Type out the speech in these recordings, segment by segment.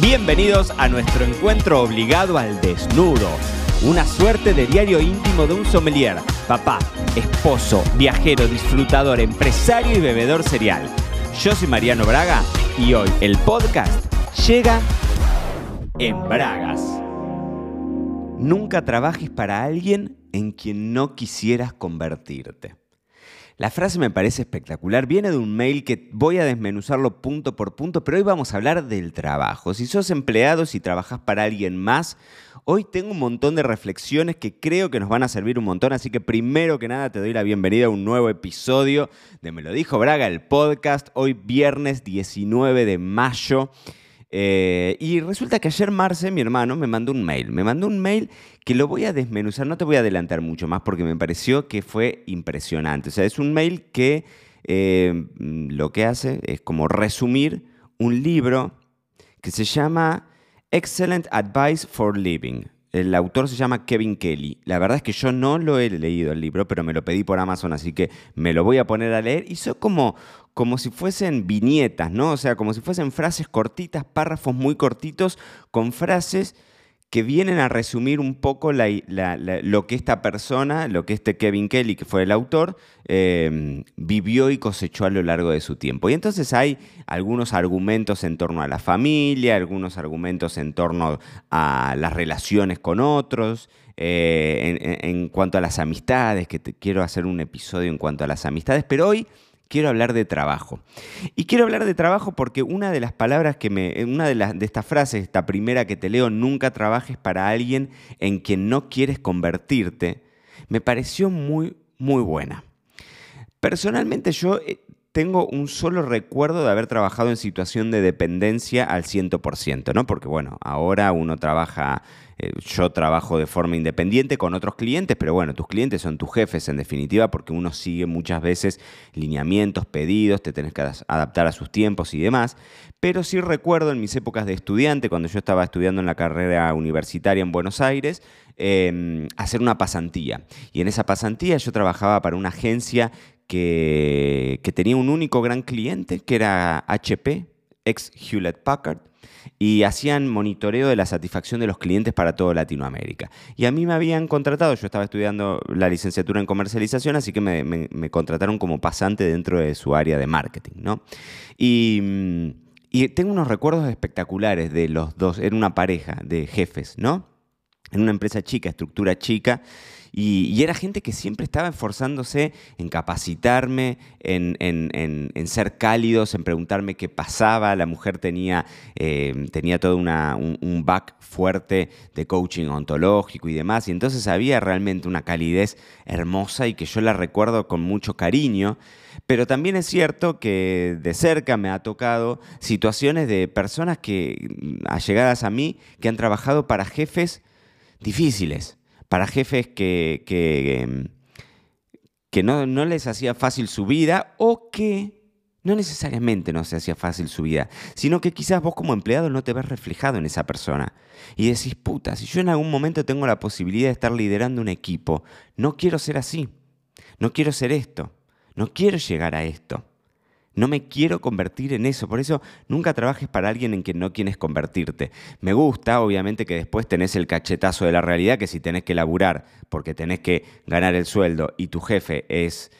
Bienvenidos a nuestro encuentro obligado al desnudo. Una suerte de diario íntimo de un sommelier, papá, esposo, viajero, disfrutador, empresario y bebedor serial. Yo soy Mariano Braga y hoy el podcast llega en Bragas. Nunca trabajes para alguien en quien no quisieras convertirte. La frase me parece espectacular, viene de un mail que voy a desmenuzarlo punto por punto, pero hoy vamos a hablar del trabajo. Si sos empleado, si trabajas para alguien más, hoy tengo un montón de reflexiones que creo que nos van a servir un montón, así que primero que nada te doy la bienvenida a un nuevo episodio de Me lo dijo Braga, el podcast, hoy viernes 19 de mayo. Eh, y resulta que ayer Marce, mi hermano, me mandó un mail. Me mandó un mail que lo voy a desmenuzar, no te voy a adelantar mucho más porque me pareció que fue impresionante. O sea, es un mail que eh, lo que hace es como resumir un libro que se llama Excellent Advice for Living. El autor se llama Kevin Kelly. La verdad es que yo no lo he leído el libro, pero me lo pedí por Amazon, así que me lo voy a poner a leer. Hizo como, como si fuesen viñetas, ¿no? O sea, como si fuesen frases cortitas, párrafos muy cortitos, con frases que vienen a resumir un poco lo que esta persona, lo que este Kevin Kelly, que fue el autor, em, vivió y cosechó a lo largo de su tiempo. Y entonces hay algunos argumentos en torno a la familia, algunos argumentos en torno a las relaciones con otros, eh, en, cuanto a las amistades, que te, quiero hacer un episodio en cuanto a las amistades, pero hoy quiero hablar de trabajo. Y quiero hablar de trabajo porque una de las palabras que me, una de, las, de estas frases, esta primera que te leo, nunca trabajes para alguien en quien no quieres convertirte, me pareció muy, muy buena. Personalmente yo eh, tengo un solo recuerdo de haber trabajado en situación de dependencia al 100%, ¿no? Porque bueno, ahora uno trabaja eh, yo trabajo de forma independiente con otros clientes, pero bueno, tus clientes son tus jefes en definitiva porque uno sigue muchas veces lineamientos, pedidos, te tenés que adaptar a sus tiempos y demás. Pero sí recuerdo en mis épocas de estudiante, cuando yo estaba estudiando en la carrera universitaria en Buenos Aires, em, hacer una pasantía. Y en esa pasantía yo trabajaba para una agencia que, tenía un único gran cliente, que era HP, ex Hewlett Packard y hacían monitoreo de la satisfacción de los clientes para toda Latinoamérica. Y a mí me habían contratado, yo estaba estudiando la licenciatura en comercialización, así que me, contrataron como pasante dentro de su área de marketing, ¿no? Y, mm, y tengo unos recuerdos espectaculares de los dos, era una pareja de jefes, ¿no? En una empresa chica, estructura chica, y, era gente que siempre estaba esforzándose en capacitarme, en, ser cálidos, en preguntarme qué pasaba. La mujer tenía, eh, tenía todo un, back fuerte de coaching ontológico y demás. Y entonces había realmente una calidez hermosa y que yo la recuerdo con mucho cariño. Pero también es cierto que de cerca me ha tocado situaciones de personas que, allegadas a mí, que han trabajado para jefes difíciles para jefes que, que, em, no, no les hacía fácil su vida o que no necesariamente no se hacía fácil su vida, sino que quizás vos como empleado no te ves reflejado en esa persona. Y decís, puta, si yo en algún momento tengo la posibilidad de estar liderando un equipo, no quiero ser así, no quiero ser esto, no quiero llegar a esto. No me quiero convertir en eso, por eso nunca trabajes para alguien en quien no quieres convertirte. Me gusta, obviamente, que después tenés el cachetazo de la realidad, que si tenés que laburar porque tenés que ganar el sueldo y tu jefe es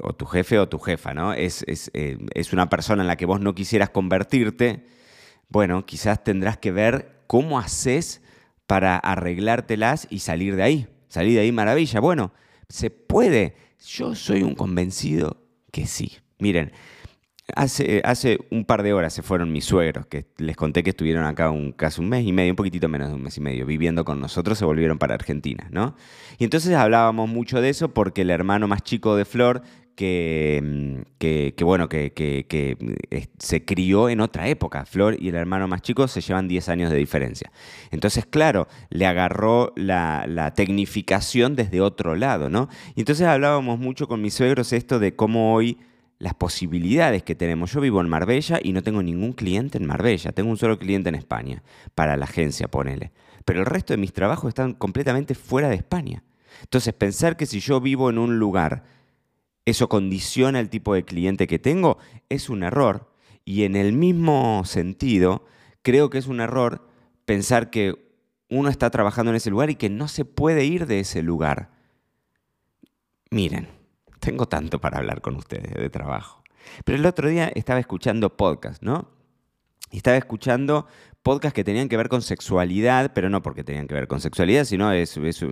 o tu jefe o tu jefa, ¿no? Es, es, eh, es, una persona en la que vos no quisieras convertirte, bueno, quizás tendrás que ver cómo haces para arreglártelas y salir de ahí. Salir de ahí maravilla. Bueno, se puede. Yo soy un convencido que sí. Miren, Hace, un par de horas se fueron mis suegros, que les conté que estuvieron acá un, casi un mes y medio, un poquitito menos de un mes y medio, viviendo con nosotros, se volvieron para Argentina, ¿no? Y entonces hablábamos mucho de eso porque el hermano más chico de Flor, que, mm, que, bueno, que, que, eh, se crió en otra época. Flor y el hermano más chico se llevan 10 años de diferencia. Entonces, claro, le agarró la, la, tecnificación desde otro lado, ¿no? Y entonces hablábamos mucho con mis suegros esto de cómo hoy las posibilidades que tenemos. Yo vivo en Marbella y no tengo ningún cliente en Marbella, tengo un solo cliente en España, para la agencia, ponele. Pero el resto de mis trabajos están completamente fuera de España. Entonces, pensar que si yo vivo en un lugar, eso condiciona el tipo de cliente que tengo, es un error. Y en el mismo sentido, creo que es un error pensar que uno está trabajando en ese lugar y que no se puede ir de ese lugar. Miren, tengo tanto para hablar con ustedes de trabajo. Pero el otro día estaba escuchando podcast, ¿no? Y estaba escuchando podcasts que tenían que ver con sexualidad, pero no porque tenían que ver con sexualidad, sino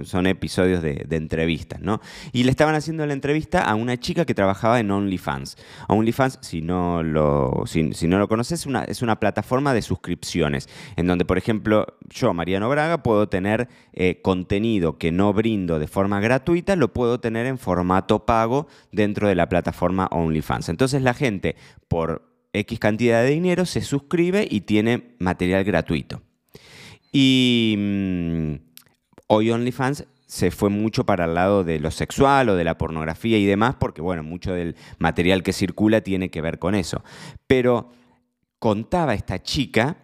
son episodios de, entrevistas, ¿no? Y le estaban haciendo la entrevista a una chica que trabajaba en OnlyFans. OnlyFans, si no lo, si, no lo conoces, es una, plataforma de suscripciones, en donde, por ejemplo, yo, Mariano Braga, puedo tener eh, contenido que no brindo de forma gratuita, lo puedo tener en formato pago dentro de la plataforma OnlyFans. Entonces la gente, por X cantidad de dinero, se suscribe y tiene material gratuito. Y mm, hoy OnlyFans se fue mucho para el lado de lo sexual o de la pornografía y demás, porque bueno, mucho del material que circula tiene que ver con eso. Pero contaba esta chica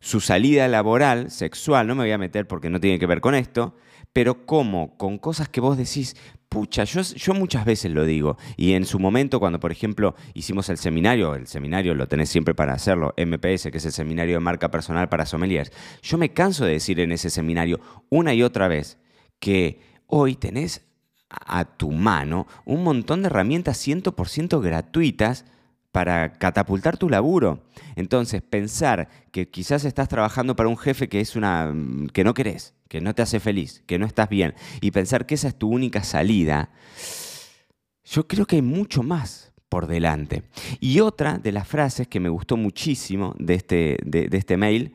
su salida laboral, sexual, no me voy a meter porque no tiene que ver con esto, pero cómo con cosas que vos decís, pucha, yo, muchas veces lo digo, y en su momento cuando, por ejemplo, hicimos el seminario, el seminario lo tenés siempre para hacerlo, MPS, que es el seminario de marca personal para sommeliers, yo me canso de decir en ese seminario una y otra vez que hoy tenés a tu mano un montón de herramientas 100% gratuitas para catapultar tu laburo. Entonces, pensar que quizás estás trabajando para un jefe que es una que no querés, que no te hace feliz, que no estás bien, y pensar que esa es tu única salida, yo creo que hay mucho más por delante. Y otra de las frases que me gustó muchísimo de este, de, este mail,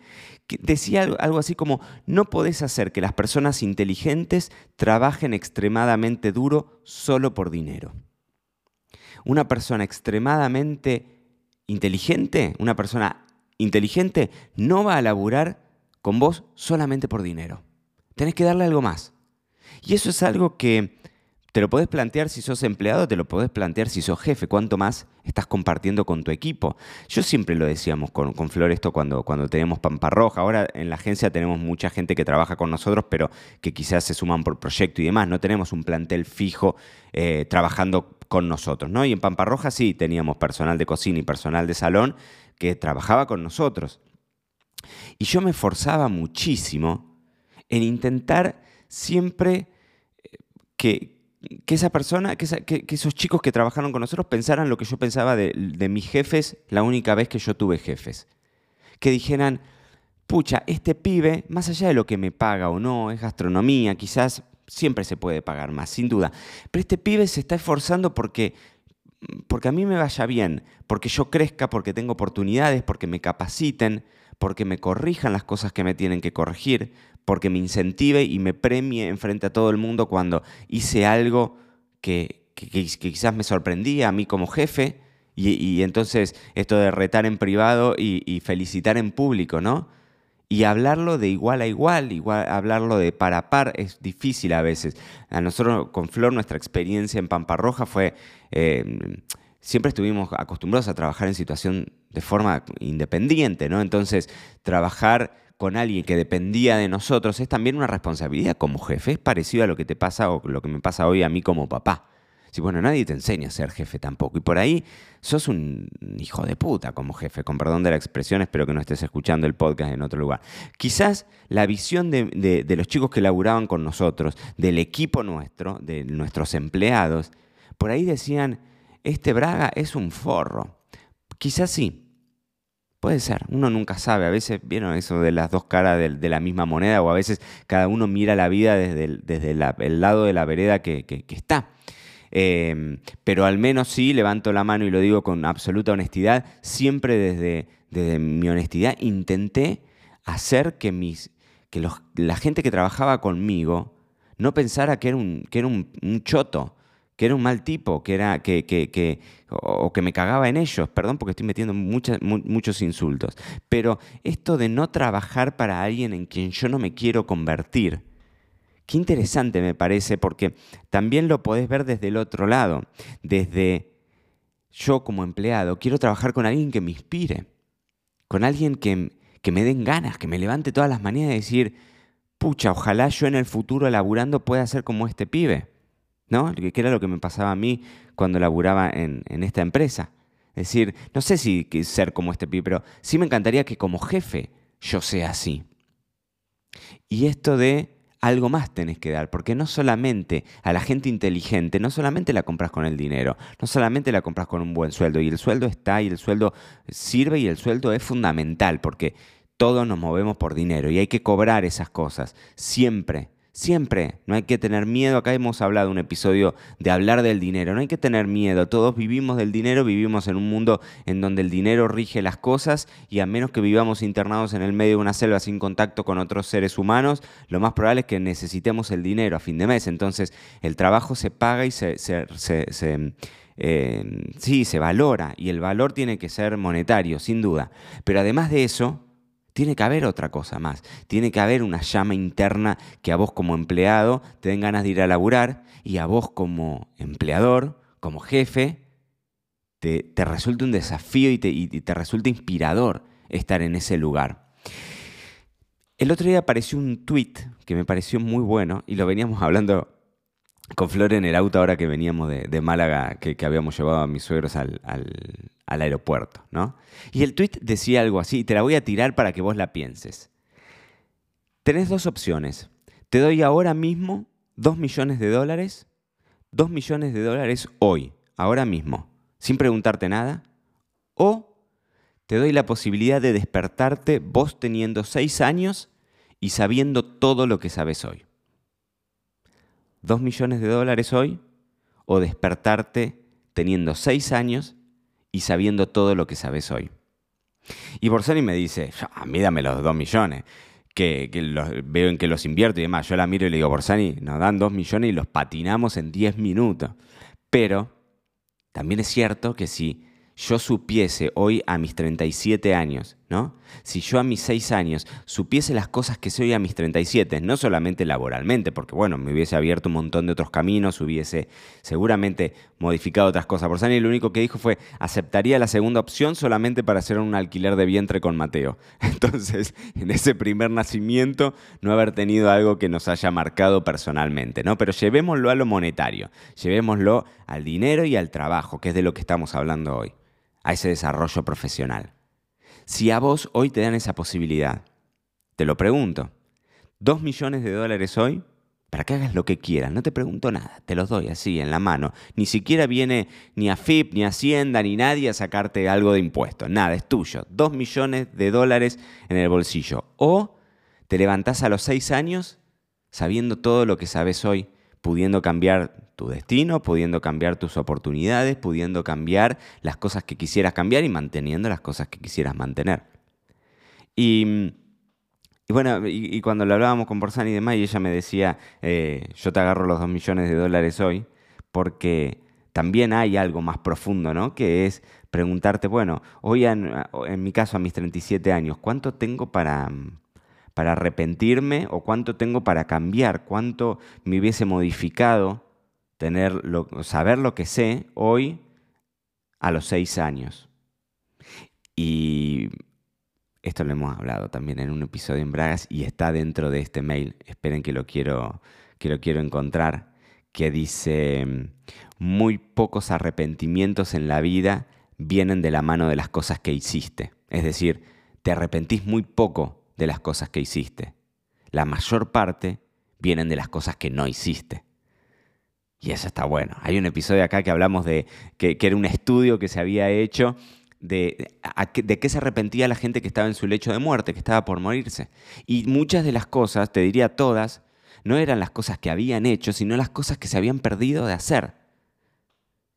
decía algo así como, no podés hacer que las personas inteligentes trabajen extremadamente duro solo por dinero una persona extremadamente inteligente, una persona inteligente, no va a laburar con vos solamente por dinero. Tenés que darle algo más. Y eso es algo que te lo podés plantear si sos empleado, te lo podés plantear si sos jefe, cuánto más estás compartiendo con tu equipo. Yo siempre lo decíamos con, con Flor esto cuando, cuando teníamos Pampa Roja. Ahora en la agencia tenemos mucha gente que trabaja con nosotros, pero que quizás se suman por proyecto y demás. No tenemos un plantel fijo eh, trabajando con nosotros, ¿no? Y en Pampa Roja sí teníamos personal de cocina y personal de salón que trabajaba con nosotros. Y yo me esforzaba muchísimo en intentar siempre eh, que, que esa persona, que, esos chicos que trabajaron con nosotros pensaran lo que yo pensaba de, mis jefes la única vez que yo tuve jefes. Que dijeran, pucha, este pibe, más allá de lo que me paga o no, es gastronomía, quizás siempre se puede pagar más, sin duda. Pero este pibe se está esforzando porque, porque a mí me vaya bien, porque yo crezca, porque tengo oportunidades, porque me capaciten, porque me corrijan las cosas que me tienen que corregir, porque me incentive y me premie enfrente a todo el mundo cuando hice algo que, quizás me sorprendía a mí como jefe. Y, entonces esto de retar en privado y, felicitar en público, ¿no? Y hablarlo de igual a igual, igual, hablarlo de par a par es difícil a veces. A nosotros con Flor nuestra experiencia en Pampa Roja fue, eh, siempre estuvimos acostumbrados a trabajar en situación de forma independiente, ¿no? Entonces trabajar con alguien que dependía de nosotros es también una responsabilidad como jefe. Es parecido a lo que te pasa o lo que me pasa hoy a mí como papá. Si bueno, nadie te enseña a ser jefe tampoco. Y por ahí sos un hijo de puta como jefe, con perdón de la expresión, espero que no estés escuchando el podcast en otro lugar. Quizás la visión de, los chicos que laburaban con nosotros, del equipo nuestro, de nuestros empleados, por ahí decían, este Braga es un forro. Quizás sí, Puede ser, uno nunca sabe. A veces, vieron eso de las dos caras de, la misma moneda, o a veces cada uno mira la vida desde el lado de la vereda que, está. Em, pero al menos sí, levanto la mano y lo digo con absoluta honestidad, siempre desde, desde mi honestidad intenté hacer que, mis, que los, la gente que trabajaba conmigo no pensara que era un, que era un, choto, que era un mal tipo, que era, que, que, o que me cagaba en ellos, perdón porque estoy metiendo muchos insultos, pero esto de no trabajar para alguien en quien yo no me quiero convertir, qué interesante me parece, porque también lo podés ver desde el otro lado, desde yo como empleado, quiero trabajar con alguien que me inspire, con alguien que, que me den ganas, que me levante todas las maneras de decir, pucha, ojalá yo en el futuro laburando pueda ser como este pibe. ¿no? Que era lo que me pasaba a mí cuando laburaba en, esta empresa. Es decir, no sé si ser como este pibe, pero sí me encantaría que como jefe yo sea así. Y esto de algo más tenés que dar, porque no solamente a la gente inteligente, no solamente la compras con el dinero, no solamente la compras con un buen sueldo, y el sueldo está y el sueldo sirve y el sueldo es fundamental, porque todos nos movemos por dinero y hay que cobrar esas cosas, siempre. Siempre, no hay que tener miedo. Acá hemos hablado un episodio de hablar del dinero. No hay que tener miedo. Todos vivimos del dinero, vivimos en un mundo en donde el dinero rige las cosas y a menos que vivamos internados en el medio de una selva sin contacto con otros seres humanos, lo más probable es que necesitemos el dinero a fin de mes. Entonces el trabajo se paga y se, eh, sí, se valora y el valor tiene que ser monetario, sin duda. Pero además de eso, tiene que haber otra cosa más. Tiene que haber una llama interna que a vos como empleado te den ganas de ir a laburar y a vos como empleador, como jefe, te, resulte un desafío y te, y te resulte inspirador estar en ese lugar. El otro día apareció un tweet que me pareció muy bueno y lo veníamos hablando con Flor en el auto ahora que veníamos de, Málaga, que, habíamos llevado a mis suegros al, aeropuerto, ¿no? Y el tweet decía algo así, te la voy a tirar para que vos la pienses. Tenés dos opciones. Te doy ahora mismo dos millones de dólares, dos millones de dólares hoy, ahora mismo, sin preguntarte nada, o te doy la posibilidad de despertarte vos teniendo seis años y sabiendo todo lo que sabes hoy. 2 millones de dólares hoy o despertarte teniendo 6 años y sabiendo todo lo que sabes hoy. Y Borsani me dice, a mí dame los 2 millones, que, veo en que los invierto y demás. Yo la miro y le digo, Borsani, nos dan 2 millones y los patinamos en 10 minutos. Pero también es cierto que si yo supiese hoy a mis 37 años, ¿no? Si yo a mis 6 años supiese las cosas que sé hoy a mis 37, no solamente laboralmente, porque bueno, me hubiese abierto un montón de otros caminos, hubiese seguramente modificado otras cosas. Por Sani lo único que dijo fue, aceptaría la segunda opción solamente para hacer un alquiler de vientre con Mateo. Entonces, en ese primer nacimiento, no haber tenido algo que nos haya marcado personalmente, ¿no? Pero llevémoslo a lo monetario, llevémoslo al dinero y al trabajo, que es de lo que estamos hablando hoy a ese desarrollo profesional. Si a vos hoy te dan esa posibilidad, te lo pregunto, ¿dos millones de dólares hoy? Para que hagas lo que quieras, no te pregunto nada, te los doy así en la mano. Ni siquiera viene ni a FIP, ni a Hacienda, ni nadie a sacarte algo de impuestos. Nada, es tuyo. Dos millones de dólares en el bolsillo. O te levantás a los seis años sabiendo todo lo que sabes hoy pudiendo cambiar tu destino, pudiendo cambiar tus oportunidades, pudiendo cambiar las cosas que quisieras cambiar y manteniendo las cosas que quisieras mantener. Y, bueno, y, cuando lo hablábamos con Borsani y demás, y ella me decía, eh, yo te agarro los dos millones de dólares hoy, porque también hay algo más profundo, ¿no? Que es preguntarte, bueno, hoy en, en mi caso a mis 37 años, ¿cuánto tengo para para arrepentirme o cuánto tengo para cambiar, cuánto me hubiese modificado tener saber lo que sé hoy a los seis años. Y esto lo hemos hablado también en un episodio en Bragas y está dentro de este mail. Esperen que lo quiero, que lo quiero encontrar. Que dice, muy pocos arrepentimientos en la vida vienen de la mano de las cosas que hiciste. Es decir, te arrepentís muy poco de las cosas que hiciste. La mayor parte vienen de las cosas que no hiciste. Y eso está bueno. Hay un episodio acá que hablamos de que, era un estudio que se había hecho de, de qué se arrepentía la gente que estaba en su lecho de muerte, que estaba por morirse. Y muchas de las cosas, te diría todas, no eran las cosas que habían hecho, sino las cosas que se habían perdido de hacer.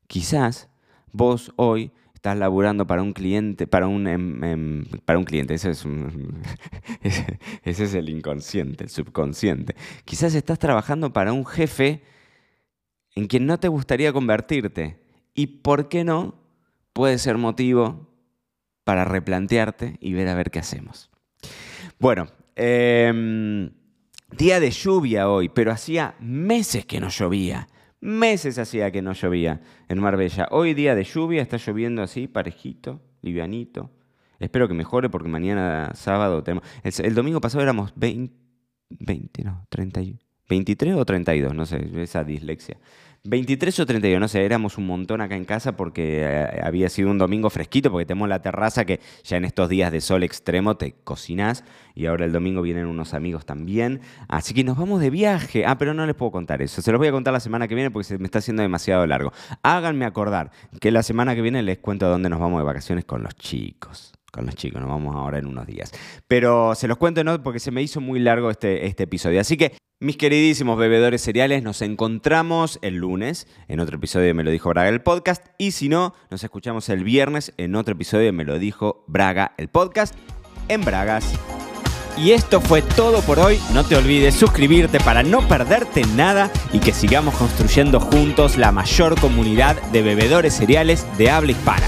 Quizás vos hoy estás laburando para un cliente, para un, em, em, para un cliente, ese es, es el inconsciente, el subconsciente. Quizás estás trabajando para un jefe en quien no te gustaría convertirte. Y por qué no, puede ser motivo para replantearte y ver a ver qué hacemos. Bueno, em, día de lluvia hoy, pero hacía meses que no llovía. Meses hacía que no llovía en Marbella. Hoy día de lluvia, está lloviendo así, parejito, livianito. Espero que mejore porque mañana sábado tenemos... El, domingo pasado éramos 20, 20 no, 30, 23 o 32, no sé, esa dislexia. 23 o 32, no sé, éramos un montón acá en casa porque eh, había sido un domingo fresquito, porque tenemos la terraza que ya en estos días de sol extremo te cocinas y ahora el domingo vienen unos amigos también. Así que nos vamos de viaje. Ah, pero no les puedo contar eso. Se los voy a contar la semana que viene porque se me está haciendo demasiado largo. Háganme acordar que la semana que viene les cuento a dónde nos vamos de vacaciones con los chicos con los chicos, nos vamos ahora en unos días. Pero se los cuento no porque se me hizo muy largo este, este episodio. Así que, mis queridísimos bebedores cereales, nos encontramos el lunes en otro episodio de Me lo dijo Braga el podcast. Y si no, nos escuchamos el viernes en otro episodio de Me lo dijo Braga el podcast en Bragas. Y esto fue todo por hoy. No te olvides suscribirte para no perderte nada y que sigamos construyendo juntos la mayor comunidad de bebedores cereales de habla hispana.